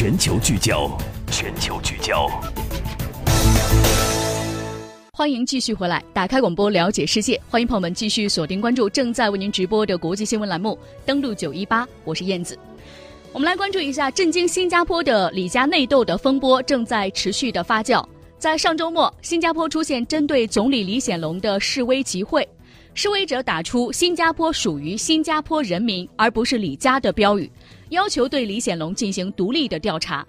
全球聚焦，全球聚焦。欢迎继续回来，打开广播了解世界。欢迎朋友们继续锁定关注正在为您直播的国际新闻栏目，登录九一八，我是燕子。我们来关注一下震惊新加坡的李家内斗的风波正在持续的发酵。在上周末，新加坡出现针对总理李显龙的示威集会，示威者打出“新加坡属于新加坡人民，而不是李家”的标语，要求对李显龙进行独立的调查。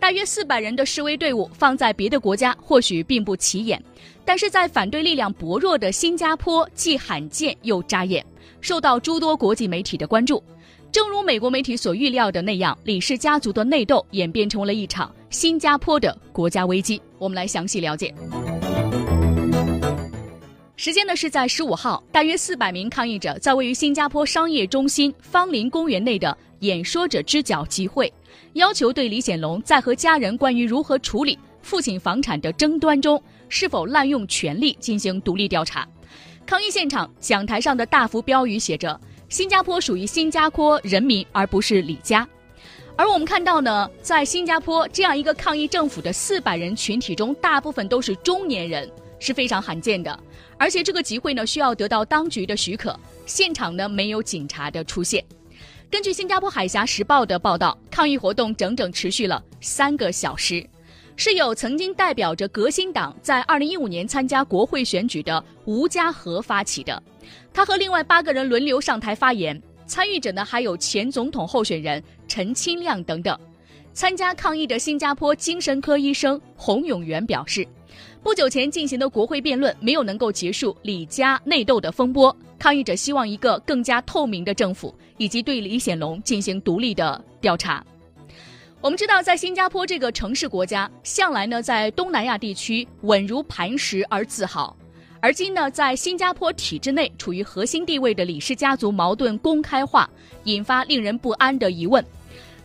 大约四百人的示威队伍放在别的国家或许并不起眼，但是在反对力量薄弱的新加坡既罕见又扎眼，受到诸多国际媒体的关注。正如美国媒体所预料的那样，李氏家族的内斗演变成了一场新加坡的国家危机。我们来详细了解。时间呢是在十五号，大约四百名抗议者在位于新加坡商业中心芳林公园内的演说者之角集会，要求对李显龙在和家人关于如何处理父亲房产的争端中是否滥用权力进行独立调查。抗议现场讲台上的大幅标语写着。新加坡属于新加坡人民，而不是李家。而我们看到呢，在新加坡这样一个抗议政府的四百人群体中，大部分都是中年人，是非常罕见的。而且这个集会呢，需要得到当局的许可，现场呢没有警察的出现。根据新加坡海峡时报的报道，抗议活动整整持续了三个小时，是有曾经代表着革新党在二零一五年参加国会选举的吴家和发起的。他和另外八个人轮流上台发言，参与者呢还有前总统候选人陈清亮等等。参加抗议的新加坡精神科医生洪永元表示，不久前进行的国会辩论没有能够结束李家内斗的风波，抗议者希望一个更加透明的政府，以及对李显龙进行独立的调查。我们知道，在新加坡这个城市国家，向来呢在东南亚地区稳如磐石而自豪。而今呢，在新加坡体制内处于核心地位的李氏家族矛盾公开化，引发令人不安的疑问。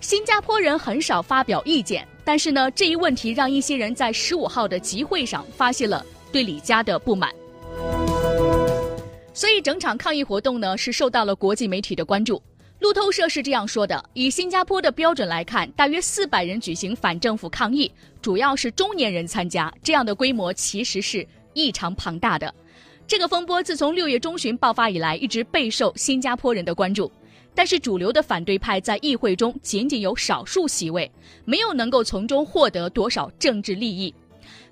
新加坡人很少发表意见，但是呢，这一问题让一些人在十五号的集会上发泄了对李家的不满。所以，整场抗议活动呢是受到了国际媒体的关注。路透社是这样说的：以新加坡的标准来看，大约四百人举行反政府抗议，主要是中年人参加，这样的规模其实是。异常庞大的这个风波，自从六月中旬爆发以来，一直备受新加坡人的关注。但是，主流的反对派在议会中仅仅有少数席位，没有能够从中获得多少政治利益。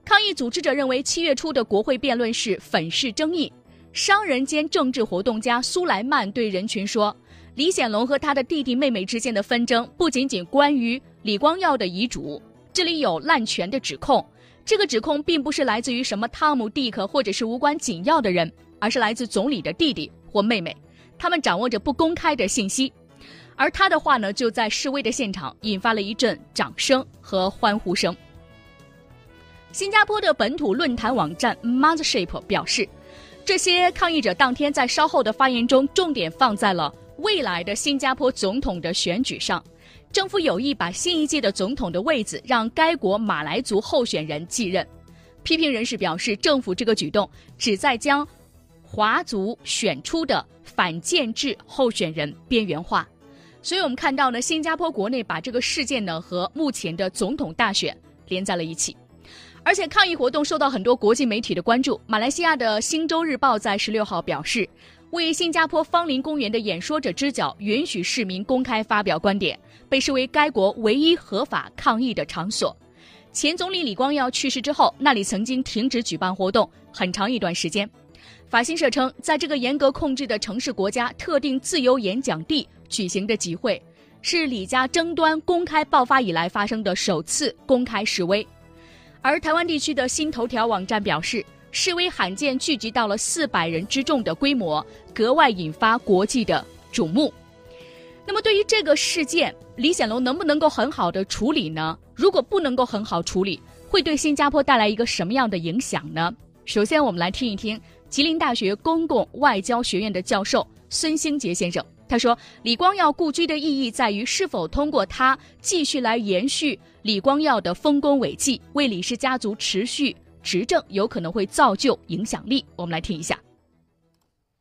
抗议组织者认为，七月初的国会辩论是粉饰争议。商人兼政治活动家苏莱曼对人群说：“李显龙和他的弟弟妹妹之间的纷争，不仅仅关于李光耀的遗嘱，这里有滥权的指控。”这个指控并不是来自于什么汤姆·蒂克或者是无关紧要的人，而是来自总理的弟弟或妹妹，他们掌握着不公开的信息。而他的话呢，就在示威的现场引发了一阵掌声和欢呼声。新加坡的本土论坛网站 Mothership 表示，这些抗议者当天在稍后的发言中，重点放在了未来的新加坡总统的选举上。政府有意把新一届的总统的位子让该国马来族候选人继任。批评人士表示，政府这个举动旨在将华族选出的反建制候选人边缘化。所以，我们看到呢，新加坡国内把这个事件呢和目前的总统大选连在了一起。而且，抗议活动受到很多国际媒体的关注。马来西亚的《星洲日报》在十六号表示。为新加坡芳林公园的演说者之角允许市民公开发表观点，被视为该国唯一合法抗议的场所。前总理李光耀去世之后，那里曾经停止举办活动很长一段时间。法新社称，在这个严格控制的城市国家特定自由演讲地举行的集会，是李家争端公开爆发以来发生的首次公开示威。而台湾地区的新头条网站表示。示威罕见聚集到了四百人之众的规模，格外引发国际的瞩目。那么，对于这个事件，李显龙能不能够很好的处理呢？如果不能够很好处理，会对新加坡带来一个什么样的影响呢？首先，我们来听一听吉林大学公共外交学院的教授孙兴杰先生，他说：“李光耀故居的意义在于是否通过他继续来延续李光耀的丰功伟绩，为李氏家族持续。”执政有可能会造就影响力，我们来听一下。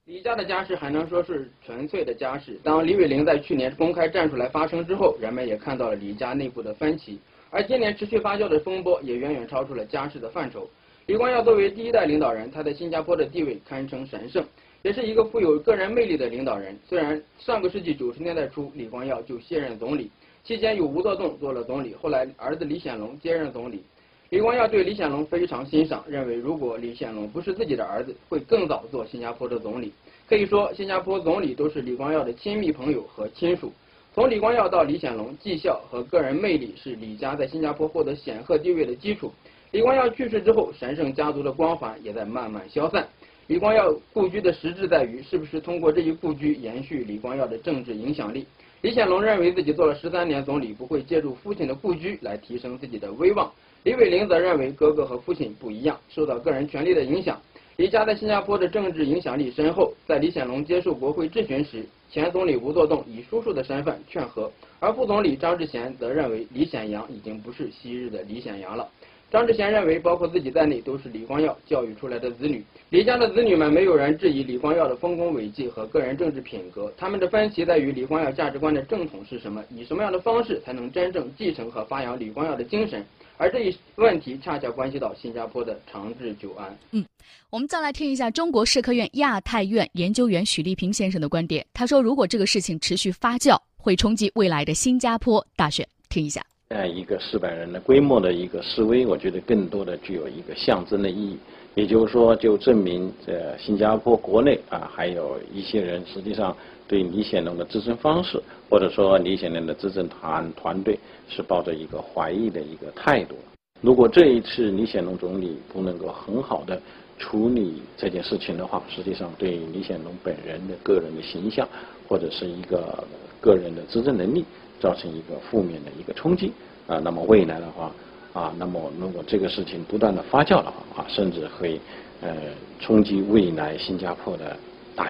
李家的家事还能说是纯粹的家事。当李伟玲在去年公开站出来发声之后，人们也看到了李家内部的分歧。而今年持续发酵的风波也远远超出了家事的范畴。李光耀作为第一代领导人，他在新加坡的地位堪称神圣，也是一个富有个人魅力的领导人。虽然上个世纪九十年代初，李光耀就卸任总理，期间有吴作栋做了总理，后来儿子李显龙接任总理。李光耀对李显龙非常欣赏，认为如果李显龙不是自己的儿子，会更早做新加坡的总理。可以说，新加坡总理都是李光耀的亲密朋友和亲属。从李光耀到李显龙，绩效和个人魅力是李家在新加坡获得显赫地位的基础。李光耀去世之后，神圣家族的光环也在慢慢消散。李光耀故居的实质在于，是不是通过这一故居延续李光耀的政治影响力。李显龙认为自己做了十三年总理，不会借助父亲的故居来提升自己的威望。李伟玲则认为哥哥和父亲不一样，受到个人权力的影响。李家在新加坡的政治影响力深厚。在李显龙接受国会质询时，前总理吴作栋以叔叔的身份劝和，而副总理张志贤则认为李显阳已经不是昔日的李显阳了。张志贤认为，包括自己在内都是李光耀教育出来的子女。李家的子女们没有人质疑李光耀的丰功伟绩和个人政治品格，他们的分歧在于李光耀价值观的正统是什么，以什么样的方式才能真正继承和发扬李光耀的精神。而这一问题恰恰关系到新加坡的长治久安。嗯，我们再来听一下中国社科院亚太院研究员许立平先生的观点。他说，如果这个事情持续发酵，会冲击未来的新加坡大选。听一下。呃，一个四百人的规模的一个示威，我觉得更多的具有一个象征的意义。也就是说，就证明这新加坡国内啊，还有一些人实际上对李显龙的执政方式，或者说李显龙的执政团团队是抱着一个怀疑的一个态度。如果这一次李显龙总理不能够很好的处理这件事情的话，实际上对李显龙本人的个人的形象或者是一个个人的执政能力造成一个负面的一个冲击啊。那么未来的话。啊，那么如果这个事情不断的发酵的话，啊，甚至会呃冲击未来新加坡的大。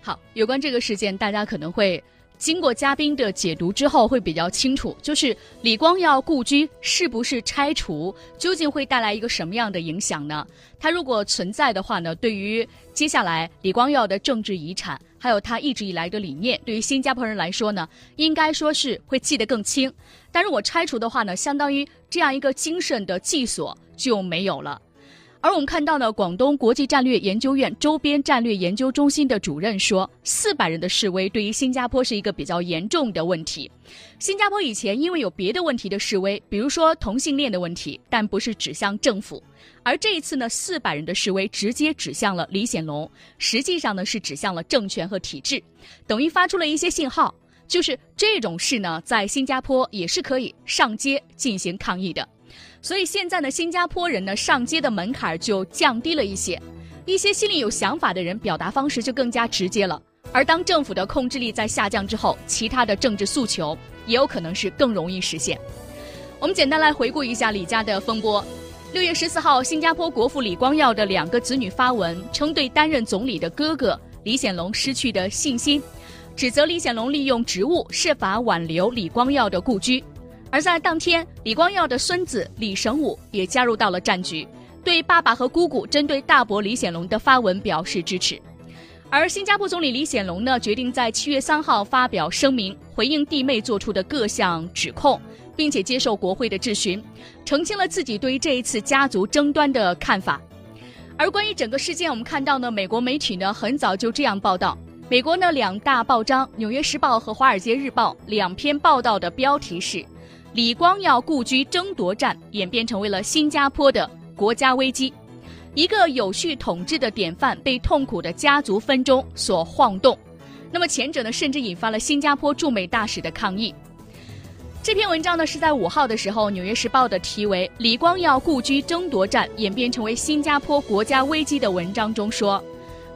好，有关这个事件，大家可能会经过嘉宾的解读之后会比较清楚，就是李光耀故居是不是拆除，究竟会带来一个什么样的影响呢？它如果存在的话呢，对于接下来李光耀的政治遗产。还有他一直以来的理念，对于新加坡人来说呢，应该说是会记得更清。但如果拆除的话呢，相当于这样一个精神的寄所就没有了。而我们看到呢，广东国际战略研究院周边战略研究中心的主任说，四百人的示威对于新加坡是一个比较严重的问题。新加坡以前因为有别的问题的示威，比如说同性恋的问题，但不是指向政府。而这一次呢，四百人的示威直接指向了李显龙，实际上呢是指向了政权和体制，等于发出了一些信号，就是这种事呢在新加坡也是可以上街进行抗议的。所以现在呢，新加坡人呢上街的门槛就降低了一些，一些心里有想法的人表达方式就更加直接了。而当政府的控制力在下降之后，其他的政治诉求也有可能是更容易实现。我们简单来回顾一下李家的风波。六月十四号，新加坡国父李光耀的两个子女发文，称对担任总理的哥哥李显龙失去的信心，指责李显龙利用职务设法挽留李光耀的故居。而在当天，李光耀的孙子李神武也加入到了战局，对爸爸和姑姑针对大伯李显龙的发文表示支持。而新加坡总理李显龙呢，决定在七月三号发表声明，回应弟妹做出的各项指控。并且接受国会的质询，澄清了自己对于这一次家族争端的看法。而关于整个事件，我们看到呢，美国媒体呢很早就这样报道。美国呢两大报章《纽约时报》和《华尔街日报》两篇报道的标题是：“李光耀故居争夺战演变成为了新加坡的国家危机，一个有序统治的典范被痛苦的家族纷争所晃动。”那么前者呢，甚至引发了新加坡驻美大使的抗议。这篇文章呢是在五号的时候，《纽约时报》的题为“李光耀故居争夺战演变成为新加坡国家危机”的文章中说，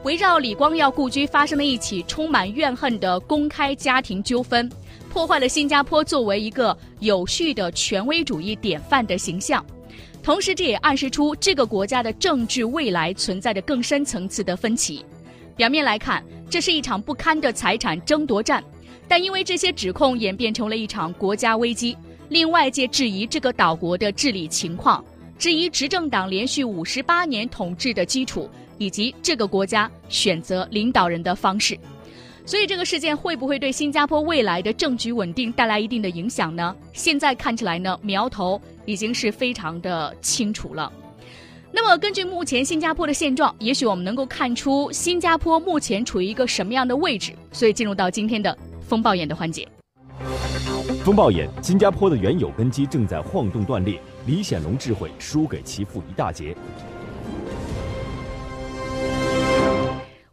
围绕李光耀故居发生了一起充满怨恨的公开家庭纠纷，破坏了新加坡作为一个有序的权威主义典范的形象，同时这也暗示出这个国家的政治未来存在着更深层次的分歧。表面来看，这是一场不堪的财产争夺战。但因为这些指控演变成了一场国家危机，令外界质疑这个岛国的治理情况，质疑执政党连续五十八年统治的基础，以及这个国家选择领导人的方式。所以，这个事件会不会对新加坡未来的政局稳定带来一定的影响呢？现在看起来呢，苗头已经是非常的清楚了。那么，根据目前新加坡的现状，也许我们能够看出新加坡目前处于一个什么样的位置。所以，进入到今天的风暴眼的环节。风暴眼，新加坡的原有根基正在晃动断裂，李显龙智慧输给其父一大截。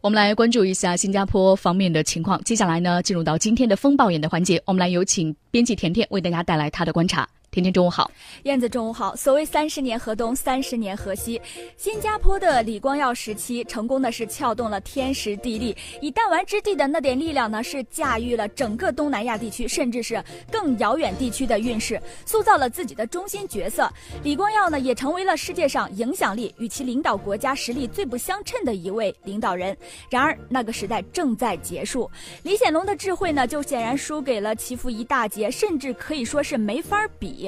我们来关注一下新加坡方面的情况。接下来呢，进入到今天的风暴眼的环节，我们来有请编辑甜甜为大家带来她的观察。天天中午好，燕子中午好。所谓三十年河东，三十年河西。新加坡的李光耀时期，成功的是撬动了天时地利，以弹丸之地的那点力量呢，是驾驭了整个东南亚地区，甚至是更遥远地区的运势，塑造了自己的中心角色。李光耀呢，也成为了世界上影响力与其领导国家实力最不相称的一位领导人。然而，那个时代正在结束。李显龙的智慧呢，就显然输给了其父一大截，甚至可以说是没法比。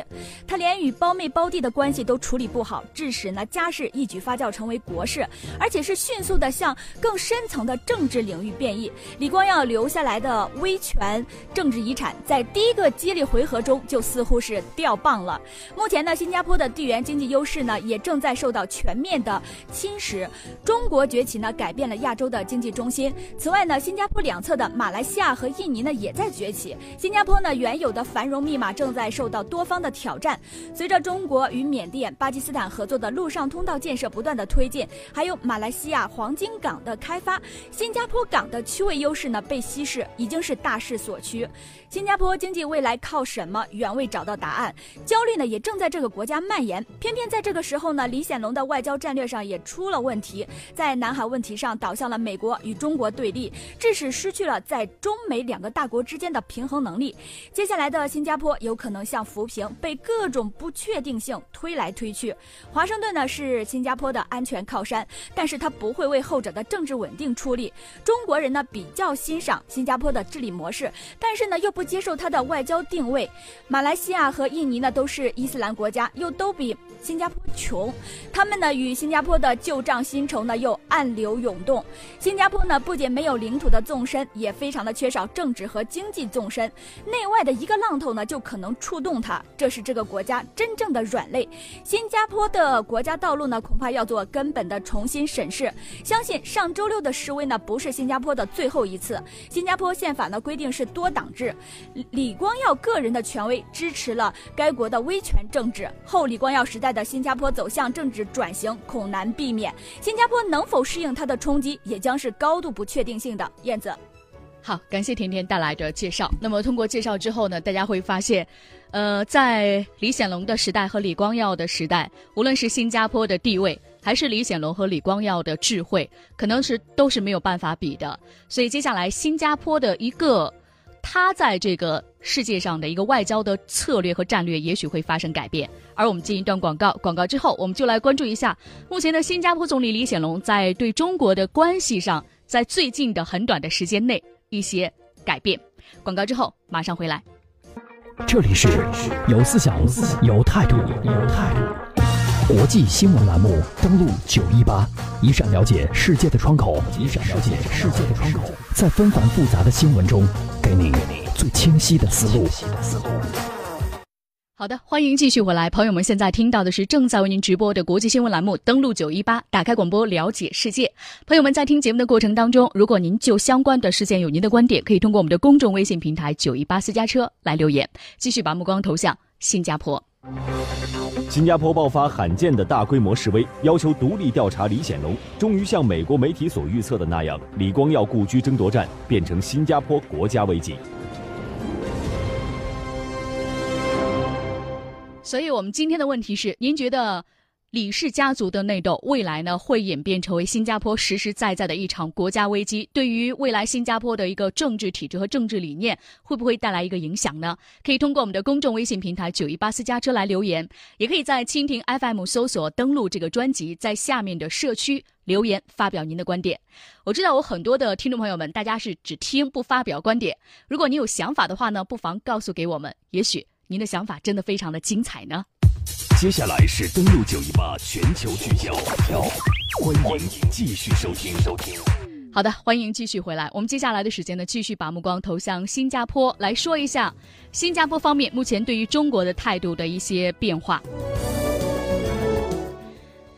他连与胞妹胞弟的关系都处理不好，致使呢家事一举发酵成为国事，而且是迅速的向更深层的政治领域变异。李光耀留下来的威权政治遗产，在第一个激励回合中就似乎是掉棒了。目前呢，新加坡的地缘经济优势呢也正在受到全面的侵蚀。中国崛起呢，改变了亚洲的经济中心。此外呢，新加坡两侧的马来西亚和印尼呢也在崛起。新加坡呢原有的繁荣密码正在受到多方。的挑战，随着中国与缅甸、巴基斯坦合作的陆上通道建设不断的推进，还有马来西亚黄金港的开发，新加坡港的区位优势呢被稀释，已经是大势所趋。新加坡经济未来靠什么？远未找到答案，焦虑呢也正在这个国家蔓延。偏偏在这个时候呢，李显龙的外交战略上也出了问题，在南海问题上倒向了美国与中国对立，致使失去了在中美两个大国之间的平衡能力。接下来的新加坡有可能像浮萍，被各种不确定性推来推去。华盛顿呢是新加坡的安全靠山，但是他不会为后者的政治稳定出力。中国人呢比较欣赏新加坡的治理模式，但是呢又不。接受他的外交定位，马来西亚和印尼呢都是伊斯兰国家，又都比新加坡穷，他们呢与新加坡的旧账新仇呢又暗流涌动。新加坡呢不仅没有领土的纵深，也非常的缺少政治和经济纵深，内外的一个浪头呢就可能触动它，这这是这个国家真正的软肋。新加坡的国家道路呢恐怕要做根本的重新审视。相信上周六的示威呢不是新加坡的最后一次。新加坡宪法呢规定是多党制。李光耀个人的权威支持了该国的威权政治，后李光耀时代的新加坡走向政治转型恐难避免。新加坡能否适应它的冲击，也将是高度不确定性的。燕子，好，感谢甜甜带来的介绍。那么通过介绍之后呢，大家会发现，呃，在李显龙的时代和李光耀的时代，无论是新加坡的地位，还是李显龙和李光耀的智慧，可能是都是没有办法比的。所以接下来新加坡的一个。他在这个世界上的一个外交的策略和战略，也许会发生改变。而我们进一段广告，广告之后，我们就来关注一下目前的新加坡总理李显龙在对中国的关系上，在最近的很短的时间内一些改变。广告之后马上回来。这里是有思想、有态度、有态度国际新闻栏目，登录九一八，一扇了解世界的窗口，一扇了解世界的窗口，在纷繁复杂的新闻中。给你最清晰的思路。好的，欢迎继续回来，朋友们，现在听到的是正在为您直播的国际新闻栏目。登录九一八，打开广播，了解世界。朋友们在听节目的过程当中，如果您就相关的事件有您的观点，可以通过我们的公众微信平台九一八私家车来留言。继续把目光投向新加坡。新加坡爆发罕见的大规模示威，要求独立调查李显龙。终于像美国媒体所预测的那样，李光耀故居争夺战变成新加坡国家危机。所以，我们今天的问题是：您觉得？李氏家族的内斗，未来呢会演变成为新加坡实实在在的一场国家危机。对于未来新加坡的一个政治体制和政治理念，会不会带来一个影响呢？可以通过我们的公众微信平台九一八私家车来留言，也可以在蜻蜓 FM 搜索登录这个专辑，在下面的社区留言发表您的观点。我知道我很多的听众朋友们，大家是只听不发表观点。如果你有想法的话呢，不妨告诉给我们，也许您的想法真的非常的精彩呢。接下来是登录九一八全球聚焦，欢迎继续收听收听。好的，欢迎继续回来。我们接下来的时间呢，继续把目光投向新加坡，来说一下新加坡方面目前对于中国的态度的一些变化。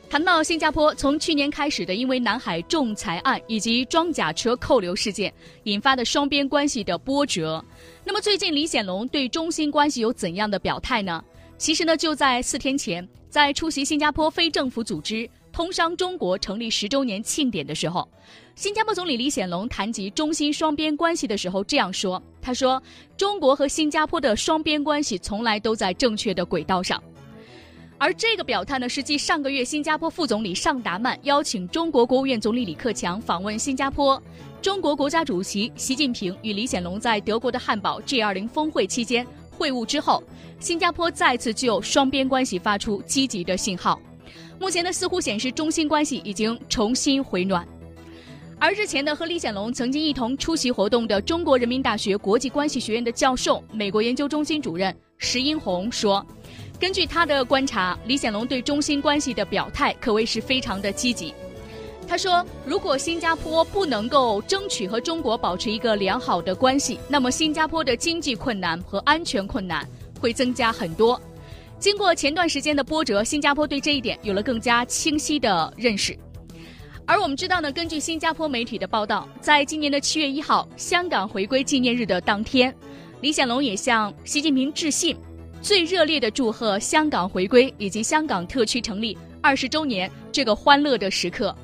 谈到新加坡，从去年开始的因为南海仲裁案以及装甲车扣留事件引发的双边关系的波折，那么最近李显龙对中新关系有怎样的表态呢？其实呢，就在四天前，在出席新加坡非政府组织。通商中国成立十周年庆典的时候，新加坡总理李显龙谈及中新双边关系的时候这样说：“他说，中国和新加坡的双边关系从来都在正确的轨道上。”而这个表态呢，是继上个月新加坡副总理尚达曼邀请中国国务院总理李克强访问新加坡，中国国家主席习近平与李显龙在德国的汉堡 G20 峰会期间会晤之后，新加坡再次就双边关系发出积极的信号。目前呢，似乎显示中新关系已经重新回暖。而日前呢，和李显龙曾经一同出席活动的中国人民大学国际关系学院的教授、美国研究中心主任石英红说，根据他的观察，李显龙对中新关系的表态可谓是非常的积极。他说，如果新加坡不能够争取和中国保持一个良好的关系，那么新加坡的经济困难和安全困难会增加很多。经过前段时间的波折，新加坡对这一点有了更加清晰的认识。而我们知道呢，根据新加坡媒体的报道，在今年的七月一号，香港回归纪念日的当天，李显龙也向习近平致信，最热烈的祝贺香港回归以及香港特区成立二十周年这个欢乐的时刻。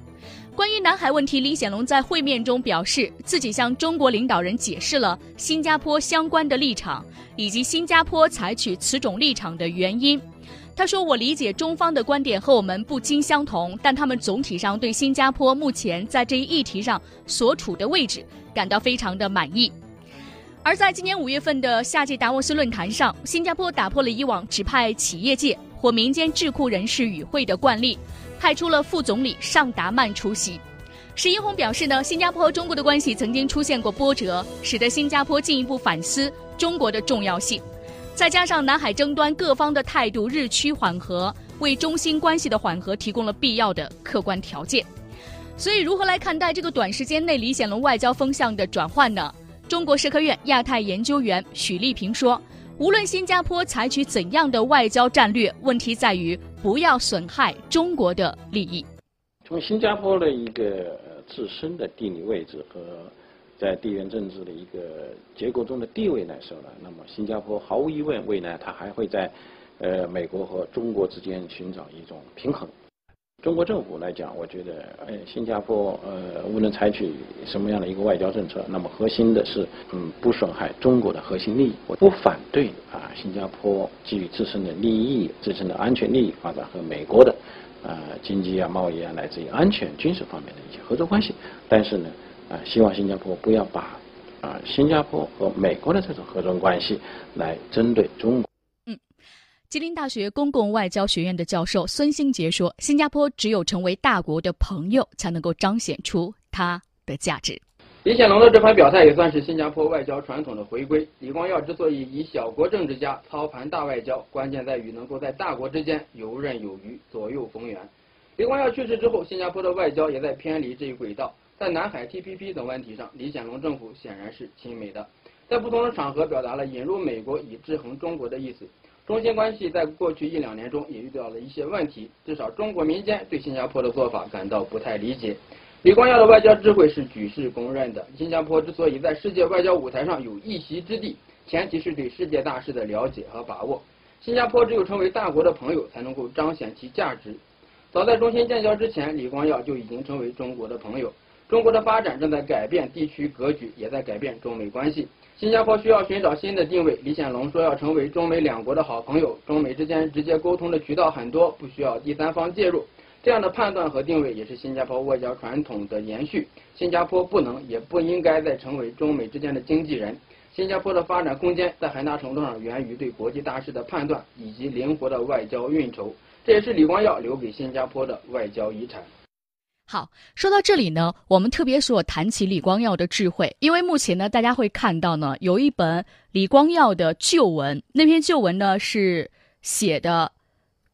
关于南海问题，李显龙在会面中表示，自己向中国领导人解释了新加坡相关的立场，以及新加坡采取此种立场的原因。他说：“我理解中方的观点和我们不尽相同，但他们总体上对新加坡目前在这一议题上所处的位置感到非常的满意。”而在今年五月份的夏季达沃斯论坛上，新加坡打破了以往只派企业界或民间智库人士与会的惯例。派出了副总理尚达曼出席。石英红表示呢，新加坡和中国的关系曾经出现过波折，使得新加坡进一步反思中国的重要性。再加上南海争端各方的态度日趋缓和，为中新关系的缓和提供了必要的客观条件。所以，如何来看待这个短时间内李显龙外交风向的转换呢？中国社科院亚太研究员许立平说。无论新加坡采取怎样的外交战略，问题在于不要损害中国的利益。从新加坡的一个自身的地理位置和在地缘政治的一个结构中的地位来说呢，那么新加坡毫无疑问未来它还会在呃美国和中国之间寻找一种平衡。中国政府来讲，我觉得，呃，新加坡，呃，无论采取什么样的一个外交政策，那么核心的是，嗯，不损害中国的核心利益。我不反对啊，新加坡基于自身的利益、自身的安全利益发展和美国的，呃，经济啊、贸易啊，乃至于安全、军事方面的一些合作关系。但是呢，啊，希望新加坡不要把，啊，新加坡和美国的这种合作关系来针对中国。吉林大学公共外交学院的教授孙兴杰说：“新加坡只有成为大国的朋友，才能够彰显出它的价值。”李显龙的这番表态也算是新加坡外交传统的回归。李光耀之所以以小国政治家操盘大外交，关键在于能够在大国之间游刃有余、左右逢源。李光耀去世之后，新加坡的外交也在偏离这一轨道。在南海 TPP 等问题上，李显龙政府显然是亲美的，在不同的场合表达了引入美国以制衡中国的意思。中新关系在过去一两年中也遇到了一些问题，至少中国民间对新加坡的做法感到不太理解。李光耀的外交智慧是举世公认的。新加坡之所以在世界外交舞台上有一席之地，前提是对世界大事的了解和把握。新加坡只有成为大国的朋友，才能够彰显其价值。早在中新建交之前，李光耀就已经成为中国的朋友。中国的发展正在改变地区格局，也在改变中美关系。新加坡需要寻找新的定位。李显龙说要成为中美两国的好朋友，中美之间直接沟通的渠道很多，不需要第三方介入。这样的判断和定位也是新加坡外交传统的延续。新加坡不能也不应该再成为中美之间的经纪人。新加坡的发展空间在很大程度上源于对国际大事的判断以及灵活的外交运筹，这也是李光耀留给新加坡的外交遗产。好，说到这里呢，我们特别所谈起李光耀的智慧，因为目前呢，大家会看到呢，有一本李光耀的旧文，那篇旧文呢是写的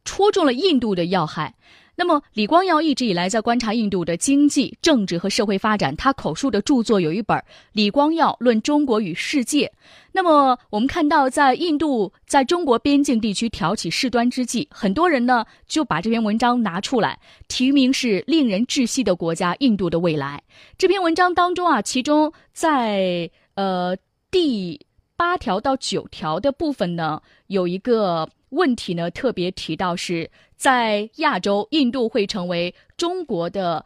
戳中了印度的要害。那么，李光耀一直以来在观察印度的经济、政治和社会发展。他口述的著作有一本《李光耀论中国与世界》。那么，我们看到，在印度在中国边境地区挑起事端之际，很多人呢就把这篇文章拿出来，题名是“令人窒息的国家——印度的未来”。这篇文章当中啊，其中在呃第八条到九条的部分呢，有一个。问题呢，特别提到是在亚洲，印度会成为中国的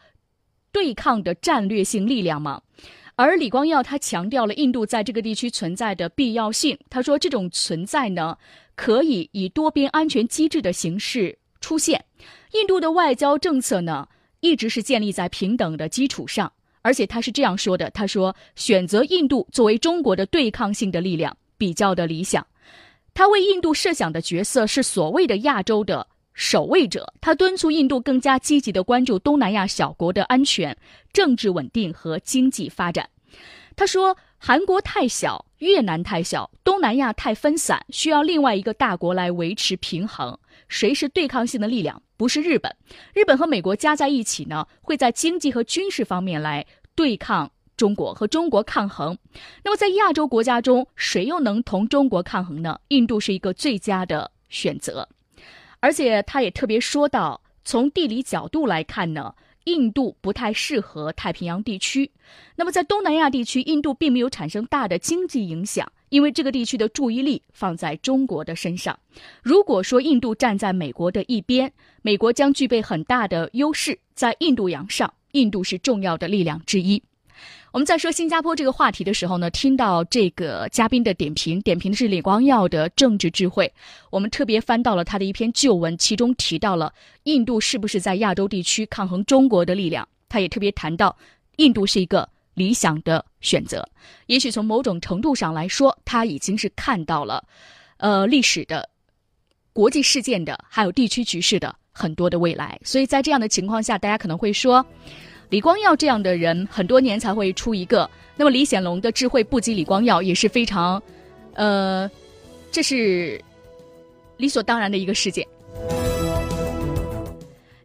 对抗的战略性力量吗？而李光耀他强调了印度在这个地区存在的必要性。他说，这种存在呢，可以以多边安全机制的形式出现。印度的外交政策呢，一直是建立在平等的基础上，而且他是这样说的：他说，选择印度作为中国的对抗性的力量，比较的理想。他为印度设想的角色是所谓的亚洲的守卫者，他敦促印度更加积极地关注东南亚小国的安全、政治稳定和经济发展。他说：“韩国太小，越南太小，东南亚太分散，需要另外一个大国来维持平衡。谁是对抗性的力量？不是日本，日本和美国加在一起呢，会在经济和军事方面来对抗。”中国和中国抗衡，那么在亚洲国家中，谁又能同中国抗衡呢？印度是一个最佳的选择，而且他也特别说到，从地理角度来看呢，印度不太适合太平洋地区。那么在东南亚地区，印度并没有产生大的经济影响，因为这个地区的注意力放在中国的身上。如果说印度站在美国的一边，美国将具备很大的优势，在印度洋上，印度是重要的力量之一。我们在说新加坡这个话题的时候呢，听到这个嘉宾的点评，点评的是李光耀的政治智慧。我们特别翻到了他的一篇旧文，其中提到了印度是不是在亚洲地区抗衡中国的力量。他也特别谈到，印度是一个理想的选择。也许从某种程度上来说，他已经是看到了，呃，历史的、国际事件的，还有地区局势的很多的未来。所以在这样的情况下，大家可能会说。李光耀这样的人，很多年才会出一个。那么李显龙的智慧不及李光耀，也是非常，呃，这是理所当然的一个事件。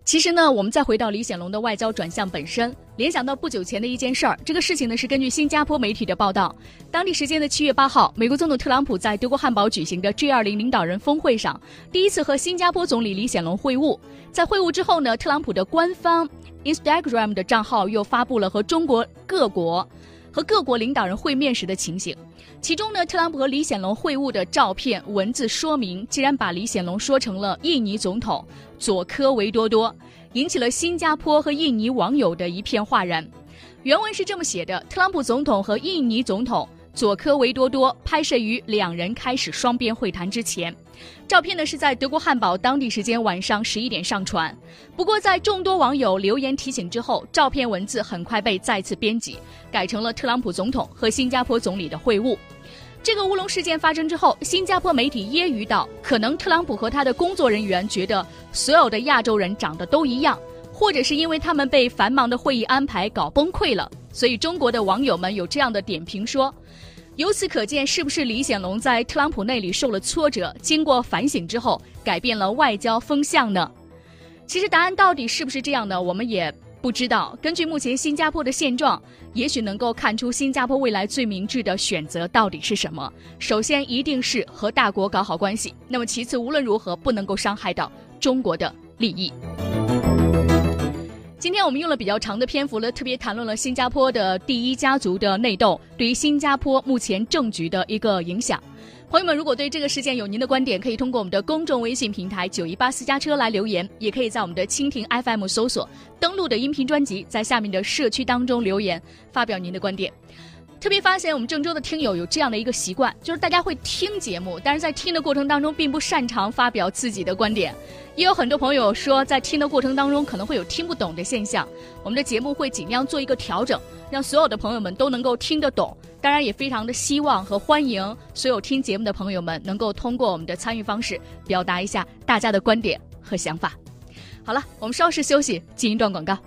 其实呢，我们再回到李显龙的外交转向本身，联想到不久前的一件事儿。这个事情呢，是根据新加坡媒体的报道，当地时间的七月八号，美国总统特朗普在德国汉堡举行的 G20 领导人峰会上，第一次和新加坡总理李显龙会晤。在会晤之后呢，特朗普的官方 Instagram 的账号又发布了和中国各国和各国领导人会面时的情形。其中呢，特朗普和李显龙会晤的照片文字说明，竟然把李显龙说成了印尼总统佐科维多多，引起了新加坡和印尼网友的一片哗然。原文是这么写的：特朗普总统和印尼总统佐科维多多拍摄于两人开始双边会谈之前。照片呢是在德国汉堡当地时间晚上十一点上传。不过在众多网友留言提醒之后，照片文字很快被再次编辑，改成了特朗普总统和新加坡总理的会晤。这个乌龙事件发生之后，新加坡媒体揶揄道：“可能特朗普和他的工作人员觉得所有的亚洲人长得都一样，或者是因为他们被繁忙的会议安排搞崩溃了，所以中国的网友们有这样的点评说：由此可见，是不是李显龙在特朗普那里受了挫折，经过反省之后改变了外交风向呢？其实答案到底是不是这样呢？我们也。”不知道，根据目前新加坡的现状，也许能够看出新加坡未来最明智的选择到底是什么。首先，一定是和大国搞好关系。那么，其次，无论如何不能够伤害到中国的利益。今天我们用了比较长的篇幅呢，特别谈论了新加坡的第一家族的内斗对于新加坡目前政局的一个影响。朋友们，如果对这个事件有您的观点，可以通过我们的公众微信平台“九一八私家车”来留言，也可以在我们的蜻蜓 FM 搜索登录的音频专辑，在下面的社区当中留言，发表您的观点。特别发现我们郑州的听友有这样的一个习惯，就是大家会听节目，但是在听的过程当中并不擅长发表自己的观点。也有很多朋友说，在听的过程当中可能会有听不懂的现象。我们的节目会尽量做一个调整，让所有的朋友们都能够听得懂。当然，也非常的希望和欢迎所有听节目的朋友们能够通过我们的参与方式表达一下大家的观点和想法。好了，我们稍事休息，进一段广告。